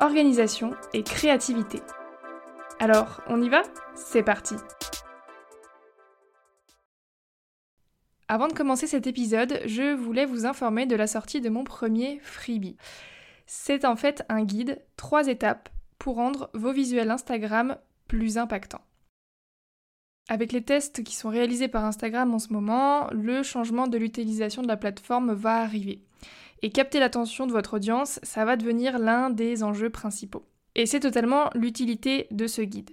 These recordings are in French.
organisation et créativité. Alors, on y va? C'est parti Avant de commencer cet épisode, je voulais vous informer de la sortie de mon premier freebie. C'est en fait un guide, trois étapes, pour rendre vos visuels Instagram plus impactants. Avec les tests qui sont réalisés par Instagram en ce moment, le changement de l'utilisation de la plateforme va arriver. Et capter l'attention de votre audience, ça va devenir l'un des enjeux principaux. Et c'est totalement l'utilité de ce guide.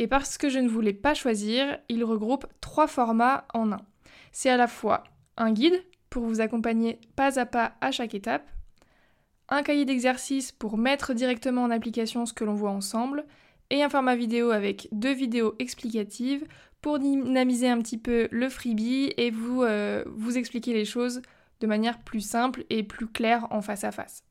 Et parce que je ne voulais pas choisir, il regroupe trois formats en un. C'est à la fois un guide pour vous accompagner pas à pas à chaque étape, un cahier d'exercice pour mettre directement en application ce que l'on voit ensemble, et un format vidéo avec deux vidéos explicatives pour dynamiser un petit peu le freebie et vous, euh, vous expliquer les choses de manière plus simple et plus claire en face à face.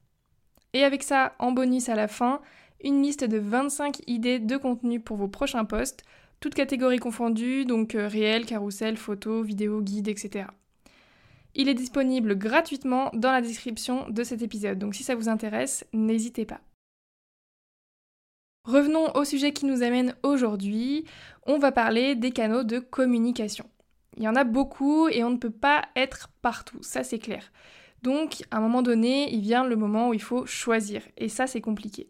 Et avec ça, en bonus à la fin, une liste de 25 idées de contenu pour vos prochains posts toutes catégories confondues, donc euh, réel, carrousel, photo, vidéo, guide, etc. Il est disponible gratuitement dans la description de cet épisode, donc si ça vous intéresse, n'hésitez pas. Revenons au sujet qui nous amène aujourd'hui, on va parler des canaux de communication. Il y en a beaucoup et on ne peut pas être partout, ça c'est clair. Donc à un moment donné, il vient le moment où il faut choisir, et ça c'est compliqué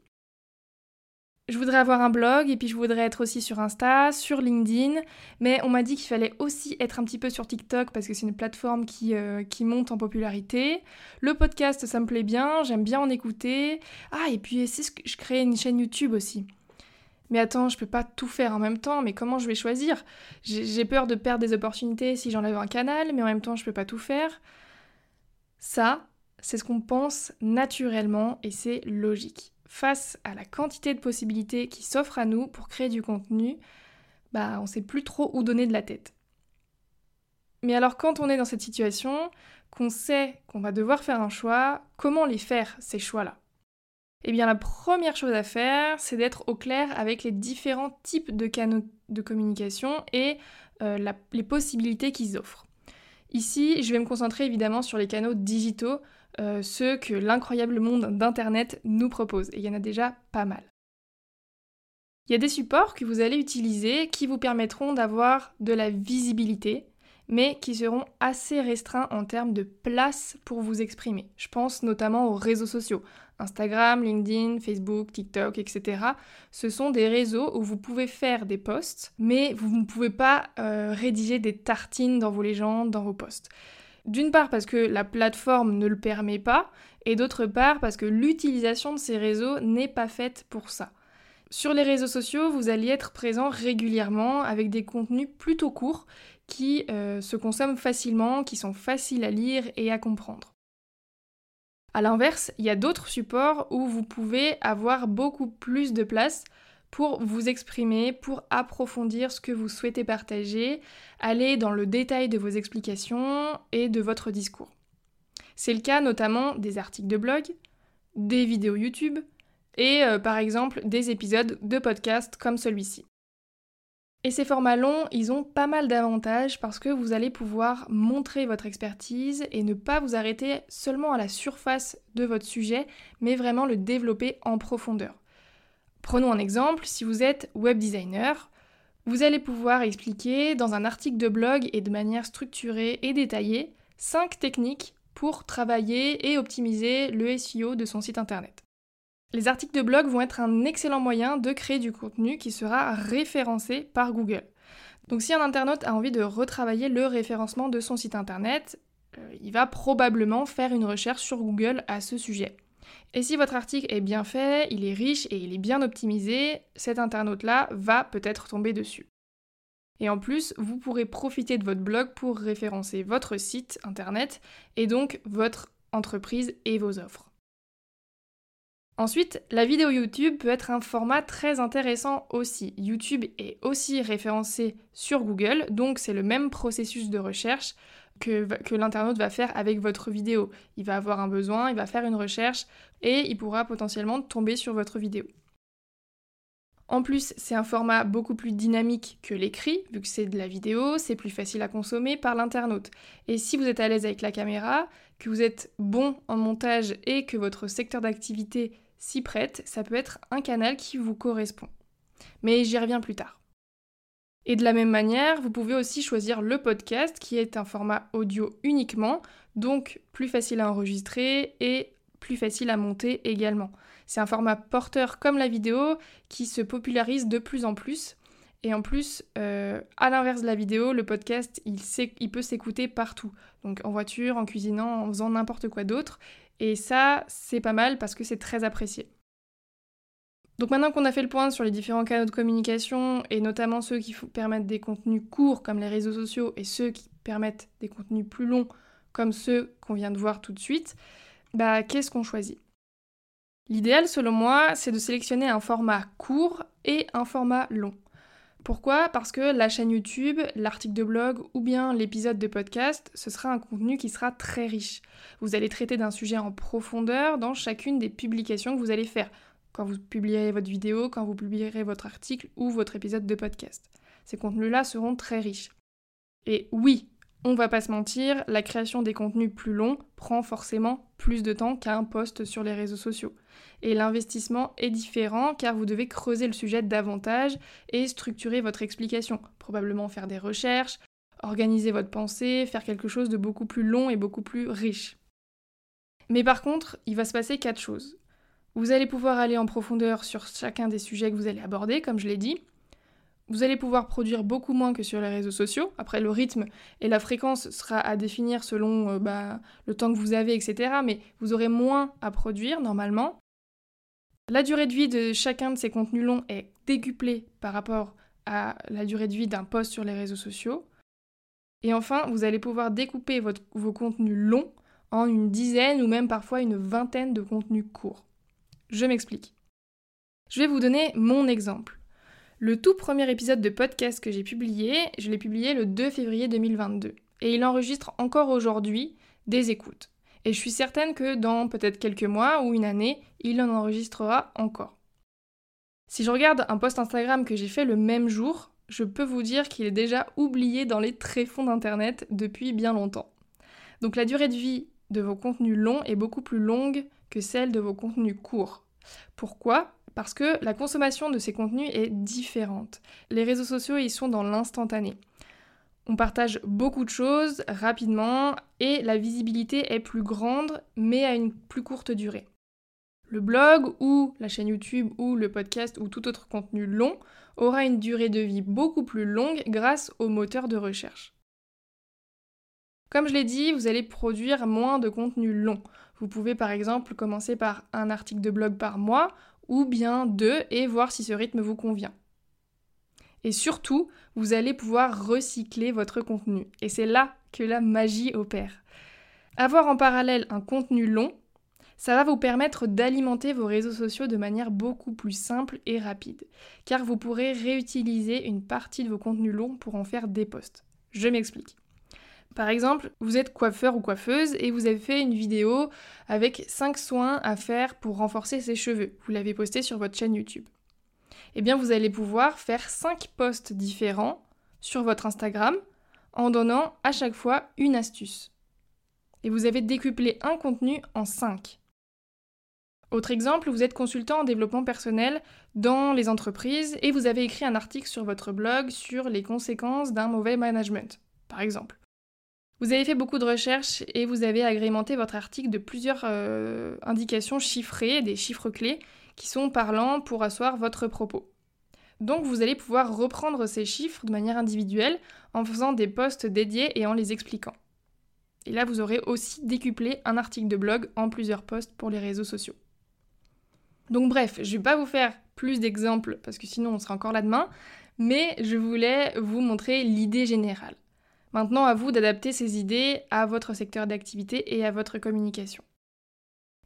je voudrais avoir un blog et puis je voudrais être aussi sur Insta, sur LinkedIn, mais on m'a dit qu'il fallait aussi être un petit peu sur TikTok parce que c'est une plateforme qui, euh, monte en popularité. Le podcast, ça me plaît bien, j'aime bien en écouter. Ah, et puis que je crée une chaîne YouTube aussi. Mais attends, je peux pas tout faire en même temps, mais comment je vais choisir? J'ai peur de perdre des opportunités si j'enlève un canal, mais en même temps, je peux pas tout faire. Ça, c'est ce qu'on pense naturellement et c'est logique face à la quantité de possibilités qui s'offrent à nous pour créer du contenu, bah on sait plus trop où donner de la tête. Mais alors quand on est dans cette situation, qu'on sait qu'on va devoir faire un choix, comment les faire ces choix-là? Eh bien la première chose à faire, c'est d'être au clair avec les différents types de canaux de communication et euh, les possibilités qu'ils offrent. Ici, je vais me concentrer évidemment sur les canaux digitaux euh, ceux que l'incroyable monde d'Internet nous propose. Et il y en a déjà pas mal. Il y a des supports que vous allez utiliser qui vous permettront d'avoir de la visibilité, mais qui seront assez restreints en termes de place pour vous exprimer. Je pense notamment aux réseaux sociaux. Instagram, LinkedIn, Facebook, TikTok, etc. Ce sont des réseaux où vous pouvez faire des posts, mais vous ne pouvez pas euh, rédiger des tartines dans vos légendes, dans vos posts. D'une part parce que la plateforme ne le permet pas, et d'autre part parce que l'utilisation de ces réseaux n'est pas faite pour ça. Sur les réseaux sociaux, vous allez être présent régulièrement avec des contenus plutôt courts qui euh, se consomment facilement, qui sont faciles à lire et à comprendre. A l'inverse, il y a d'autres supports où vous pouvez avoir beaucoup plus de place pour vous exprimer, pour approfondir ce que vous souhaitez partager, aller dans le détail de vos explications et de votre discours. C'est le cas notamment des articles de blog, des vidéos YouTube et euh, par exemple des épisodes de podcast comme celui-ci. Et ces formats longs, ils ont pas mal d'avantages parce que vous allez pouvoir montrer votre expertise et ne pas vous arrêter seulement à la surface de votre sujet, mais vraiment le développer en profondeur. Prenons un exemple, si vous êtes web designer, vous allez pouvoir expliquer dans un article de blog et de manière structurée et détaillée 5 techniques pour travailler et optimiser le SEO de son site internet. Les articles de blog vont être un excellent moyen de créer du contenu qui sera référencé par Google. Donc si un internaute a envie de retravailler le référencement de son site internet, euh, il va probablement faire une recherche sur Google à ce sujet. Et si votre article est bien fait, il est riche et il est bien optimisé, cet internaute-là va peut-être tomber dessus. Et en plus, vous pourrez profiter de votre blog pour référencer votre site internet et donc votre entreprise et vos offres. Ensuite, la vidéo YouTube peut être un format très intéressant aussi. YouTube est aussi référencé sur Google, donc c'est le même processus de recherche que, l'internaute va faire avec votre vidéo. Il va avoir un besoin, il va faire une recherche et il pourra potentiellement tomber sur votre vidéo. En plus, c'est un format beaucoup plus dynamique que l'écrit, vu que c'est de la vidéo, c'est plus facile à consommer par l'internaute. Et si vous êtes à l'aise avec la caméra, que vous êtes bon en montage et que votre secteur d'activité s'y prête, ça peut être un canal qui vous correspond. Mais j'y reviens plus tard. Et de la même manière, vous pouvez aussi choisir le podcast qui est un format audio uniquement, donc plus facile à enregistrer et plus facile à monter également. C'est un format porteur comme la vidéo qui se popularise de plus en plus. Et en plus, euh, à l'inverse de la vidéo, le podcast, il peut s'écouter partout. Donc en voiture, en cuisinant, en faisant n'importe quoi d'autre. Et ça, c'est pas mal parce que c'est très apprécié. Donc maintenant qu'on a fait le point sur les différents canaux de communication, et notamment ceux qui permettent des contenus courts comme les réseaux sociaux, et ceux qui permettent des contenus plus longs comme ceux qu'on vient de voir tout de suite, bah qu'est-ce qu'on choisit? L'idéal selon moi, c'est de sélectionner un format court et un format long. Pourquoi? Parce que la chaîne YouTube, l'article de blog ou bien l'épisode de podcast, ce sera un contenu qui sera très riche. Vous allez traiter d'un sujet en profondeur dans chacune des publications que vous allez faire, quand vous publierez votre vidéo, quand vous publierez votre article ou votre épisode de podcast. Ces contenus-là seront très riches. Et oui, on va pas se mentir, la création des contenus plus longs prend forcément plus de temps qu'un post sur les réseaux sociaux. Et l'investissement est différent car vous devez creuser le sujet davantage et structurer votre explication, probablement faire des recherches, organiser votre pensée, faire quelque chose de beaucoup plus long et beaucoup plus riche. Mais par contre, il va se passer quatre choses. Vous allez pouvoir aller en profondeur sur chacun des sujets que vous allez aborder, comme je l'ai dit, vous allez pouvoir produire beaucoup moins que sur les réseaux sociaux. Après, le rythme et la fréquence sera à définir selon euh, bah, le temps que vous avez, etc. Mais vous aurez moins à produire normalement. La durée de vie de chacun de ces contenus longs est décuplée par rapport à la durée de vie d'un post sur les réseaux sociaux. Et enfin, vous allez pouvoir découper vos contenus longs en une dizaine ou même parfois une vingtaine de contenus courts. Je m'explique. Je vais vous donner mon exemple. Le tout premier épisode de podcast que j'ai publié, je l'ai publié le 2 février 2022. Et il enregistre encore aujourd'hui des écoutes. Et je suis certaine que dans peut-être quelques mois ou une année, il en enregistrera encore. Si je regarde un post Instagram que j'ai fait le même jour, je peux vous dire qu'il est déjà oublié dans les tréfonds d'Internet depuis bien longtemps. Donc la durée de vie de vos contenus longs est beaucoup plus longue que celle de vos contenus courts. Pourquoi? Parce que la consommation de ces contenus est différente. Les réseaux sociaux, ils sont dans l'instantané. On partage beaucoup de choses rapidement et la visibilité est plus grande mais à une plus courte durée. Le blog ou la chaîne YouTube ou le podcast ou tout autre contenu long aura une durée de vie beaucoup plus longue grâce au moteur de recherche. Comme je l'ai dit, vous allez produire moins de contenu long. Vous pouvez par exemple commencer par un article de blog par mois ou bien deux et voir si ce rythme vous convient. Et surtout, vous allez pouvoir recycler votre contenu. Et c'est là que la magie opère. Avoir en parallèle un contenu long, ça va vous permettre d'alimenter vos réseaux sociaux de manière beaucoup plus simple et rapide, car vous pourrez réutiliser une partie de vos contenus longs pour en faire des posts. Je m'explique. Par exemple, vous êtes coiffeur ou coiffeuse et vous avez fait une vidéo avec 5 soins à faire pour renforcer ses cheveux. Vous l'avez posté sur votre chaîne YouTube. Eh bien, vous allez pouvoir faire 5 posts différents sur votre Instagram en donnant à chaque fois une astuce. Et vous avez décuplé un contenu en 5. Autre exemple, vous êtes consultant en développement personnel dans les entreprises et vous avez écrit un article sur votre blog sur les conséquences d'un mauvais management, par exemple. Vous avez fait beaucoup de recherches et vous avez agrémenté votre article de plusieurs euh, indications chiffrées, des chiffres clés, qui sont parlants pour asseoir votre propos. Donc vous allez pouvoir reprendre ces chiffres de manière individuelle en faisant des posts dédiés et en les expliquant. Et là, vous aurez aussi décuplé un article de blog en plusieurs posts pour les réseaux sociaux. Donc bref, je ne vais pas vous faire plus d'exemples parce que sinon on sera encore là demain, mais je voulais vous montrer l'idée générale. Maintenant, à vous d'adapter ces idées à votre secteur d'activité et à votre communication.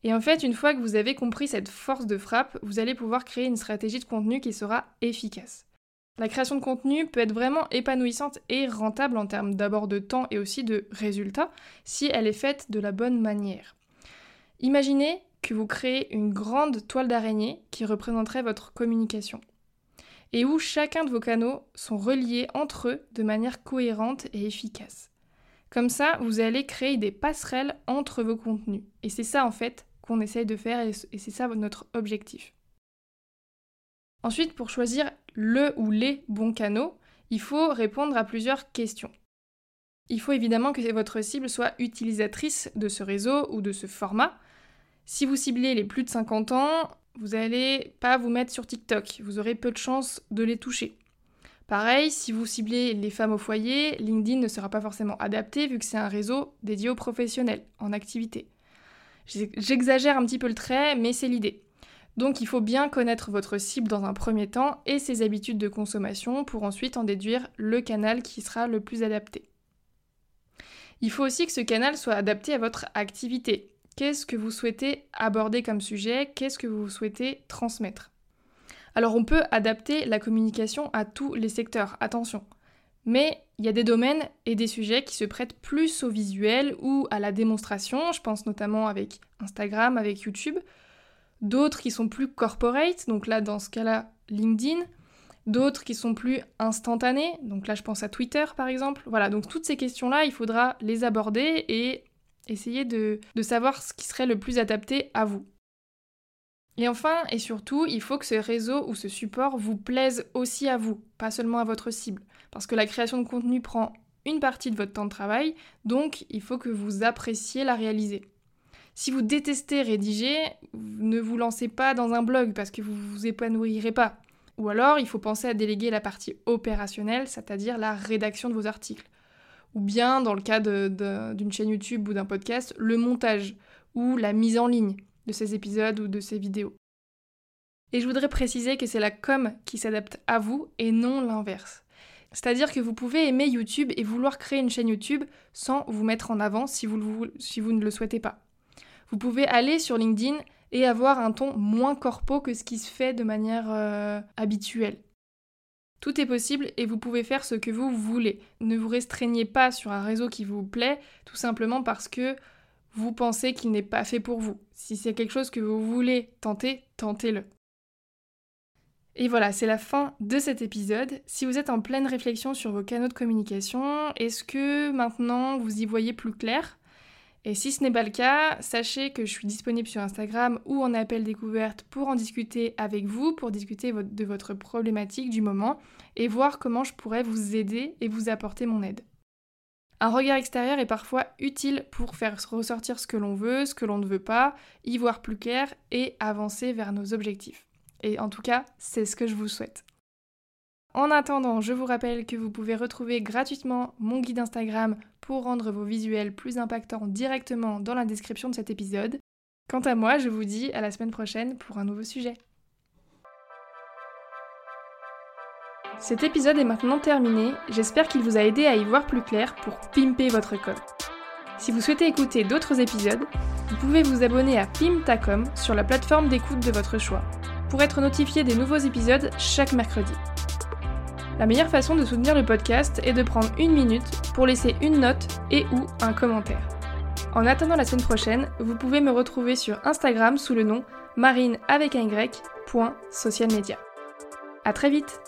Et en fait, une fois que vous avez compris cette force de frappe, vous allez pouvoir créer une stratégie de contenu qui sera efficace. La création de contenu peut être vraiment épanouissante et rentable en termes d'abord de temps et aussi de résultats si elle est faite de la bonne manière. Imaginez que vous créez une grande toile d'araignée qui représenterait votre communication et où chacun de vos canaux sont reliés entre eux de manière cohérente et efficace. Comme ça, vous allez créer des passerelles entre vos contenus. Et c'est ça en fait qu'on essaye de faire et c'est ça notre objectif. Ensuite, pour choisir le ou les bons canaux, il faut répondre à plusieurs questions. Il faut évidemment que votre cible soit utilisatrice de ce réseau ou de ce format. Si vous ciblez les plus de 50 ans, vous n'allez pas vous mettre sur TikTok, vous aurez peu de chances de les toucher. Pareil, si vous ciblez les femmes au foyer, LinkedIn ne sera pas forcément adapté vu que c'est un réseau dédié aux professionnels en activité. J'exagère un petit peu le trait, mais c'est l'idée. Donc il faut bien connaître votre cible dans un premier temps et ses habitudes de consommation pour ensuite en déduire le canal qui sera le plus adapté. Il faut aussi que ce canal soit adapté à votre activité. Qu'est-ce que vous souhaitez aborder comme sujet? Qu'est-ce que vous souhaitez transmettre? Alors on peut adapter la communication à tous les secteurs, attention. Mais il y a des domaines et des sujets qui se prêtent plus au visuel ou à la démonstration, je pense notamment avec Instagram, avec YouTube, d'autres qui sont plus corporate, donc là dans ce cas-là LinkedIn, d'autres qui sont plus instantanés, donc là je pense à Twitter par exemple. Voilà, donc toutes ces questions-là, il faudra les aborder et essayer de, savoir ce qui serait le plus adapté à vous. Et enfin et surtout, il faut que ce réseau ou ce support vous plaise aussi à vous, pas seulement à votre cible. Parce que la création de contenu prend une partie de votre temps de travail, donc il faut que vous appréciez la réaliser. Si vous détestez rédiger, ne vous lancez pas dans un blog parce que vous vous épanouirez pas. Ou alors, il faut penser à déléguer la partie opérationnelle, c'est-à-dire la rédaction de vos articles. Ou bien, dans le cas d'une chaîne YouTube ou d'un podcast, le montage ou la mise en ligne de ces épisodes ou de ces vidéos. Et je voudrais préciser que c'est la com qui s'adapte à vous et non l'inverse. C'est-à-dire que vous pouvez aimer YouTube et vouloir créer une chaîne YouTube sans vous mettre en avant si vous, ne le souhaitez pas. Vous pouvez aller sur LinkedIn et avoir un ton moins corpo que ce qui se fait de manière euh, habituelle. Tout est possible et vous pouvez faire ce que vous voulez. Ne vous restreignez pas sur un réseau qui vous plaît, tout simplement parce que vous pensez qu'il n'est pas fait pour vous. Si c'est quelque chose que vous voulez tenter, tentez-le. Et voilà, c'est la fin de cet épisode. Si vous êtes en pleine réflexion sur vos canaux de communication, est-ce que maintenant vous y voyez plus clair? Et si ce n'est pas le cas, sachez que je suis disponible sur Instagram ou en appel découverte pour en discuter avec vous, pour discuter de votre problématique du moment et voir comment je pourrais vous aider et vous apporter mon aide. Un regard extérieur est parfois utile pour faire ressortir ce que l'on veut, ce que l'on ne veut pas, y voir plus clair et avancer vers nos objectifs. Et en tout cas, c'est ce que je vous souhaite. En attendant, je vous rappelle que vous pouvez retrouver gratuitement mon guide Instagram pour rendre vos visuels plus impactants directement dans la description de cet épisode. Quant à moi, je vous dis à la semaine prochaine pour un nouveau sujet. Cet épisode est maintenant terminé, j'espère qu'il vous a aidé à y voir plus clair pour pimper votre com. Si vous souhaitez écouter d'autres épisodes, vous pouvez vous abonner à Pimtacom sur la plateforme d'écoute de votre choix pour être notifié des nouveaux épisodes chaque mercredi. La meilleure façon de soutenir le podcast est de prendre une minute pour laisser une note et ou un commentaire. En attendant la semaine prochaine, vous pouvez me retrouver sur Instagram sous le nom marine avec un y, A très vite